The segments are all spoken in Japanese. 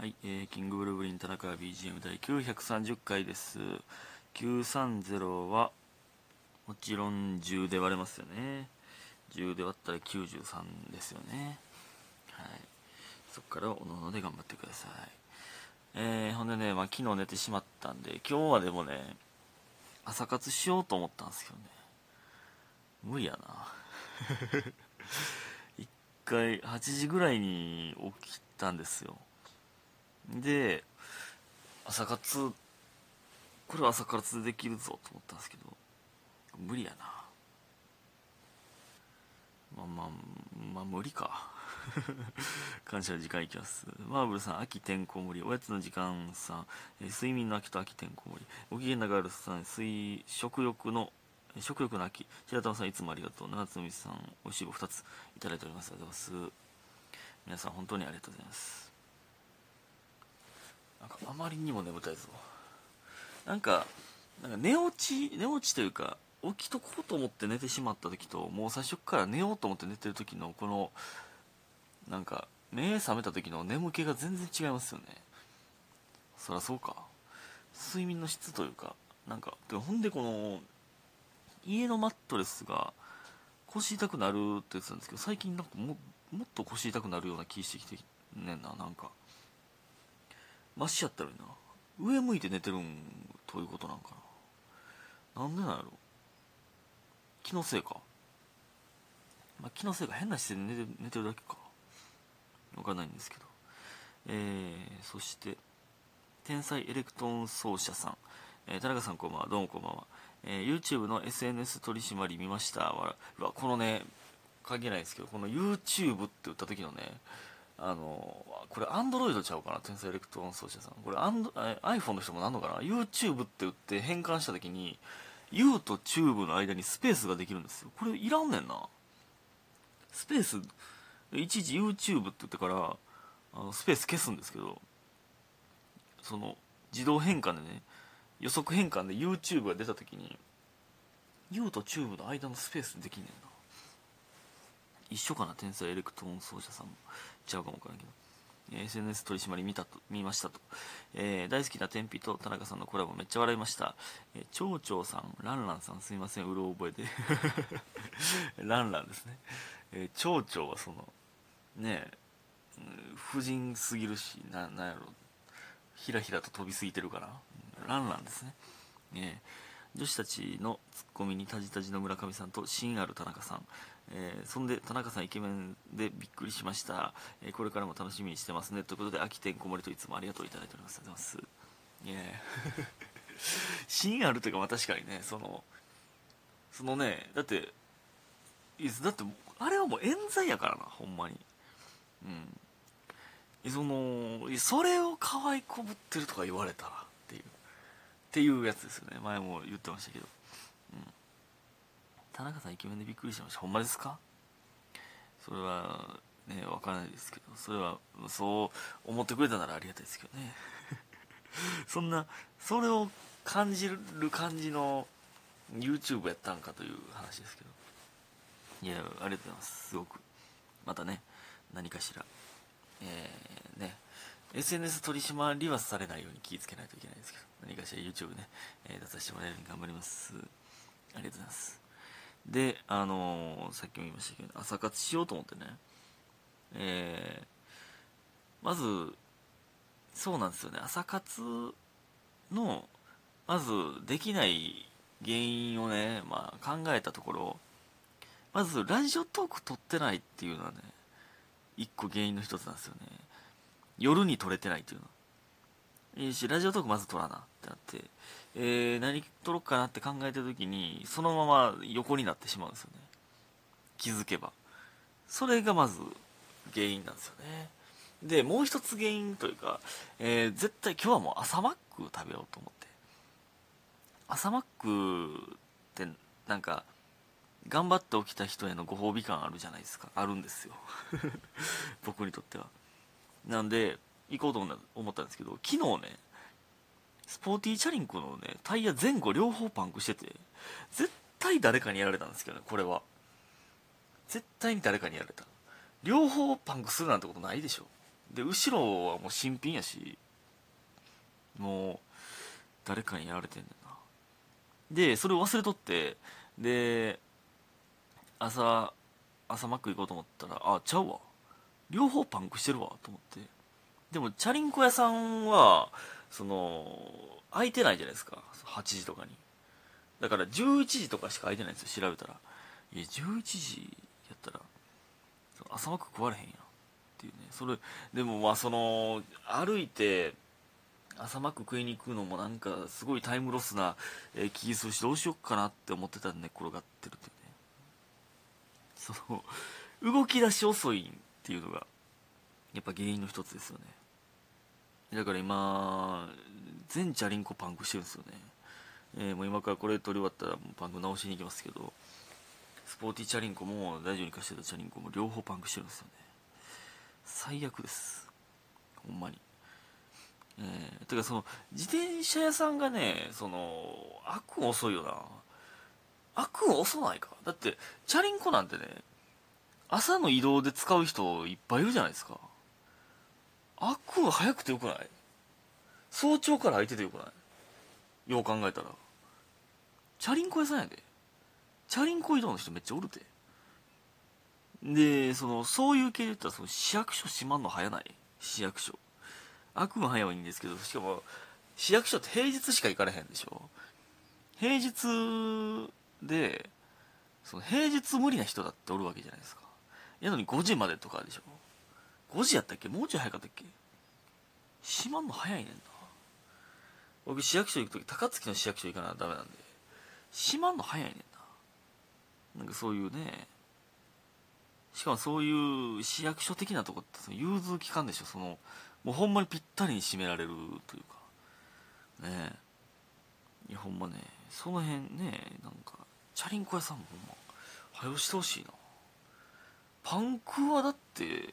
はい、えー、キングブルーブリン田中 BGM 第930回です。930は、もちろん10で割れますよね。10で割ったら93ですよね。はい。そこからおのおので頑張ってください。えー、ほんでね、まあ、昨日寝てしまったんで、今日はでもね、朝活しようと思ったんですけどね。無理やな。一回、8時ぐらいに起きたんですよ。で、朝活、これは朝活できるぞと思ったんですけど、無理やな。まあまあ、まあ無理か。感謝の時間いきます。マーブルさん、秋てんこ盛り。おやつの時間さん、えー睡眠の秋と秋てんこ盛り。ご機嫌なガールさん、水、食欲の、食欲の秋。白玉さん、いつもありがとう。七つのみさん、おいしい棒2ついただいております。ありがとうございます。皆さん、本当にありがとうございます。なんかあまりにも眠たいぞ。なんかなんか寝落ち寝落ちというか起きとこうと思って寝てしまった時ともう最初から寝ようと思って寝てる時のこのなんか目覚めた時の眠気が全然違いますよね。そりゃそうか。睡眠の質というかなんかでほんでこの家のマットレスが腰痛くなるって言ってたんですけど最近なんかももっと腰痛くなるような気してきてんねんななんか。マシやったらいいな。上向いて寝てるんということなんかな。なんでなんやろ。気のせいか。まあ気のせいか変な姿勢で寝て寝てるだけか。わかんないんですけど。えー、そして天才エレクトーン奏者さん、えー田中さんこんばんは。どうもこんばんは、えー YouTube の SNS 取締り見ました。わわこのね関係ないですけどこの YouTube って言った時のねあのこれアンドロイドちゃうかな天才エレクトーン奏者さん。これアンド iPhone の人もなんのかな？YouTube って言って変換した時に U とチューブの間にスペースができるんですよ。これいらんねんな。スペースいちいち YouTube って言ってからあのスペース消すんですけどその自動変換でね予測変換で YouTube が出た時に U とチューブの間のスペースできんねんな。一緒かな天才エレクトーン奏者さんも。ちゃうかもわからんけど、SNS 取締まり見たと見ましたと、えー大好きな天日と田中さんのコラボめっちゃ笑いました、えー、蝶々さんランランさんすいませんうろ覚えで。ランランですね、えー、蝶々はそのねえうん婦人すぎるしななんやろ。ひらひらと飛びすぎてるからランランですね。ねえ女子たちのツッコミにタジタジの村上さんと芯ある田中さん、えーそんで田中さんイケメンでびっくりしました、えーこれからも楽しみにしてますね。ということで秋てんこ盛りといつもありがとういただいております。ありがとうございますいえ芯 あるというかまあ確かにねそのそのねだってだってあれはもう冤罪やからなほんまに。うん。そのそれを可愛いこぶってるとか言われたらっていう。っていうやつですよね。前も言ってましたけど、うん、田中さんイケメンでびっくりしました。ほんまですか？それはねわからないですけど。それはそう思ってくれたならありがたいですけどね。そんなそれを感じる感じの YouTube やったんかという話ですけど。いやありがとうございます。すごく。またね何かしら。えー、ね。SNS 取り締まりはされないように気をつけないといけないですけど。何かしら YouTube ね、えー出させてもらえるように頑張ります。ありがとうございます。であのーさっきも言いましたけど朝活しようと思ってね。えーまずそうなんですよね。朝活のまずできない原因をね、まあ、考えたところまずラジオトーク撮ってないっていうのはね一個原因の一つなんですよね。夜に撮れてないっていうの。いいしラジオトークまず撮らなってなって、えー、何撮ろうかなって考えた時にそのまま横になってしまうんですよね。気づけば。それがまず原因なんですよね。でもう一つ原因というか、えー絶対今日はもう朝マック食べようと思って。朝マックってなんか頑張って起きた人へのご褒美感あるじゃないですか。あるんですよ。僕にとっては。なんで行こうと思った思ったんですけど昨日ねスポーティーチャリンコのねタイヤ前後両方パンクしてて絶対誰かにやられたんですけどねこれは。絶対に誰かにやられた。両方パンクするなんてことないでしょ。で後ろはもう新品やしもう誰かにやられてんねんな。でそれを忘れとってで朝朝マック行こうと思ったらあちゃうわ。両方パンクしてるわと思って。でもチャリンコ屋さんはその空いてないじゃないですか。8時とかに。だから11時とかしか空いてないんですよ調べたら。いや11時やったら朝マック食われへんやん。っていうね。それでもまあその歩いて朝マック食いに行くのもなんかすごいタイムロスな、えー、気するしどうしよっかなって思ってたんで転がってるっていうね。その動き出し遅いっていうのがやっぱ原因の一つですよね。だから今全チャリンコパンクしてるんですよね、えー、もう今からこれ取り終わったらパンク直しに行きますけどスポーティーチャリンコも大丈夫に貸してたチャリンコも両方パンクしてるんですよね。最悪です。ほんまに。えー、てかその自転車屋さんがねその悪遅いよな。悪遅ないか。だってチャリンコなんてね朝の移動で使う人いっぱいいるじゃないですか。悪は早くてよくない？早朝から空いててよくない？よう考えたら。チャリンコ屋さんやで。チャリンコ移動の人めっちゃおるて。でそのそういう系で言ったらその市役所閉まんの早ない？市役所。悪夢早いんですけどしかも市役所って平日しか行かれへんでしょ？平日でその平日無理な人だっておるわけじゃないですか。やのに5時までとかでしょ？5時やったっけ？もうちょい早かったっけ？閉まんの早いねんな。僕市役所行く時高槻の市役所行かなダメなんで。閉まんの早いねんな。なんかそういうね。しかもそういう市役所的なとこってその融通機関でしょ。そのもうほんまにぴったりに締められるというか。ね。えいやほんまね。その辺ねなんかチャリンコ屋さんもほんま早押してほしいな。パンクはだって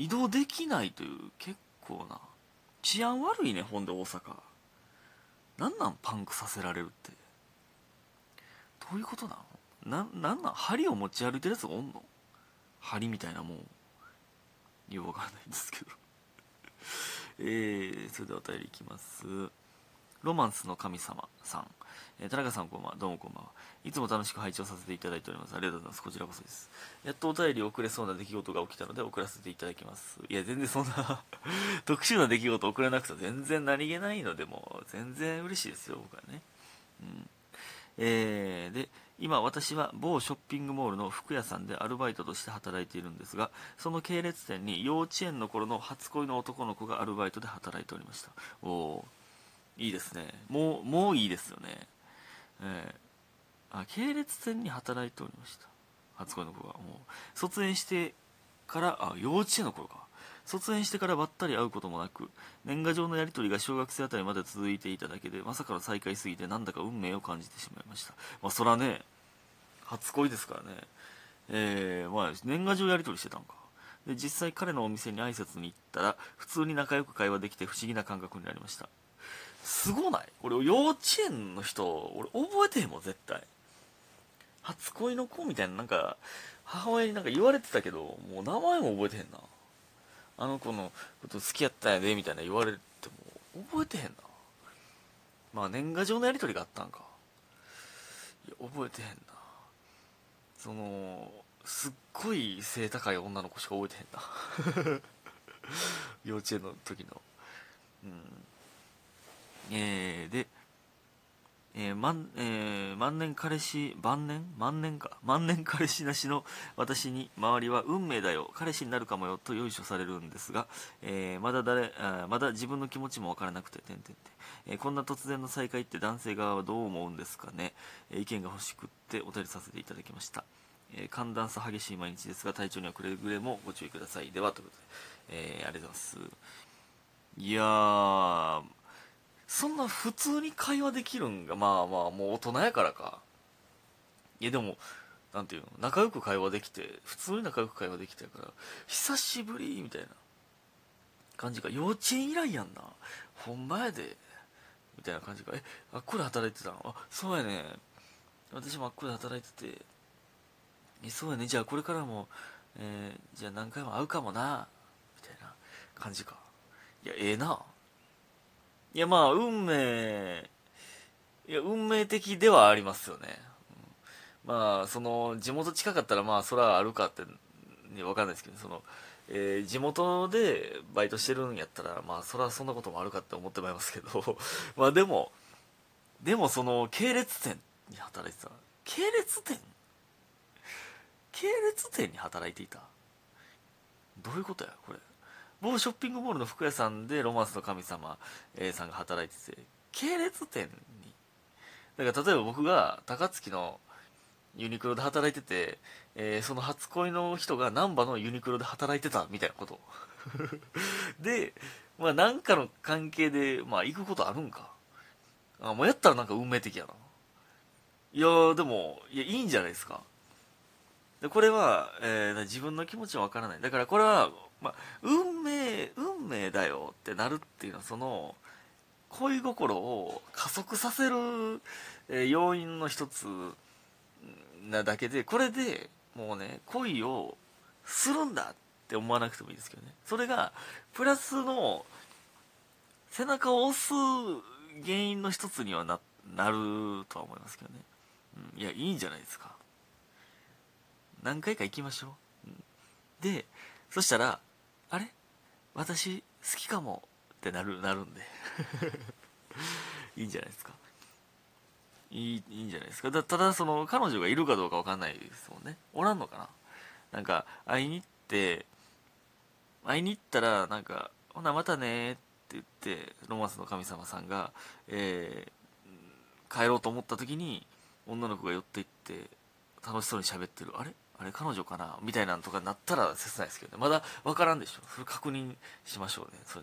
移動できないという結構な。治安悪いねほんで大阪。なんなんパンクさせられるって。どういうことなのななんなん？針を持ち歩いてるやつがおんの？針みたいなもん。よくわからないんですけど。えー、それではお便りいきます。ロマンスの神様さん、えー、田中さんこんばんは。どうもこんばんは。いつも楽しく拝聴させていただいております。ありがとうございます。こちらこそです。やっとお便り遅れそうな出来事が起きたので送らせていただきます。いや全然そんな 特殊な出来事送れなくて全然何気ないのでも全然嬉しいですよ僕はね。うん。えー、で今私は某ショッピングモールの服屋さんでアルバイトとして働いているんですがその系列店に幼稚園の頃の初恋の男の子がアルバイトで働いておりました。おおいいですね。もうもういいですよね。えー、あ系列店に働いておりました。初恋の子が。もう卒園してからあ幼稚園の頃か。卒園してからばったり会うこともなく年賀状のやり取りが小学生あたりまで続いていただけでまさかの再会すぎてなんだか運命を感じてしまいました。まあそらね初恋ですからね。えー、まあ年賀状やり取りしてたんか。で実際彼のお店に挨拶に行ったら普通に仲良く会話できて不思議な感覚になりました。すごない？俺幼稚園の人俺覚えてへんもん絶対。初恋の子みたいななんか母親になんか言われてたけどもう名前も覚えてへんな。あの子のこと好きやったんやでみたいな言われても覚えてへんな。まあ年賀状のやり取りがあったんか。いや覚えてへんな。そのすっごい背高い女の子しか覚えてへんな。幼稚園の時の。うん。えー、でえー万えー、万年彼氏晩年？万年か。万年彼氏なしの私に周りは運命だよ。彼氏になるかもよ。とよいしょされるんですが、えー、まだ誰あまだ自分の気持ちもわからなくててんてんてえー、こんな突然の再会って男性側はどう思うんですかね、えー、意見が欲しくってお便りさせていただきました、えー、寒暖差激しい毎日ですが体調にはくれぐれもご注意ください。ではということで、えー、ありがとうございます。いやーそんな普通に会話できるんがまあまあもう大人やからか。いやでもなんていうの仲良く会話できて普通に仲良く会話できてるから久しぶりみたいな感じが幼稚園以来やんな。ほんまやで。みたいな感じがえあっこで働いてたの？あそうやね。私もあっこで働いてて。えそうやね。じゃあこれからも、えー、じゃあ何回も会うかもな。みたいな感じか。いやええな。いやまあ運命いや運命的ではありますよね、うん、まあその地元近かったらまあそらあるかってね、分かんないですけどその、えー、地元でバイトしてるんやったらまあそらそんなこともあるかって思ってまいりますけど まあでもでもその系列店に働いてた。系列店？系列店に働いていた？どういうことやこれ？某ショッピングモールの服屋さんでロマンスの神様、A さんが働いてて系列店に。だから例えば僕が高槻のユニクロで働いてて、えー、その初恋の人が難波のユニクロで働いてたみたいなこと。でまあ何かの関係でまあ行くことあるんか。あもうやったらなんか運命的やな。いやでもいやいいんじゃないですか。でこれは、えー、自分の気持ちはわからない。だからこれは、まあ、運命運命だよってなるっていうのはその恋心を加速させる、要因の一つなだけでこれでもうね恋をするんだって思わなくてもいいですけどね。それがプラスの背中を押す原因の一つにはななるとは思いますけどね、うん、いやいいんじゃないですか。何回か行きましょう、うん、でそしたらあれ？私好きかもってなるなるんで。いいんじゃないですか？いいいいんじゃないですか？だただその彼女がいるかどうか分かんないですもんね。おらんのかな？なんか会いに行って会いに行ったらなんか「ほなまたね」って言ってロマンスの神様さんが、えー、帰ろうと思った時に女の子が寄っていって楽しそうに喋ってる。あれ？あれ彼女かな？みたいなのとかなったら切ないですけどね。まだ分からんでしょ。それ確認しましょうね。それ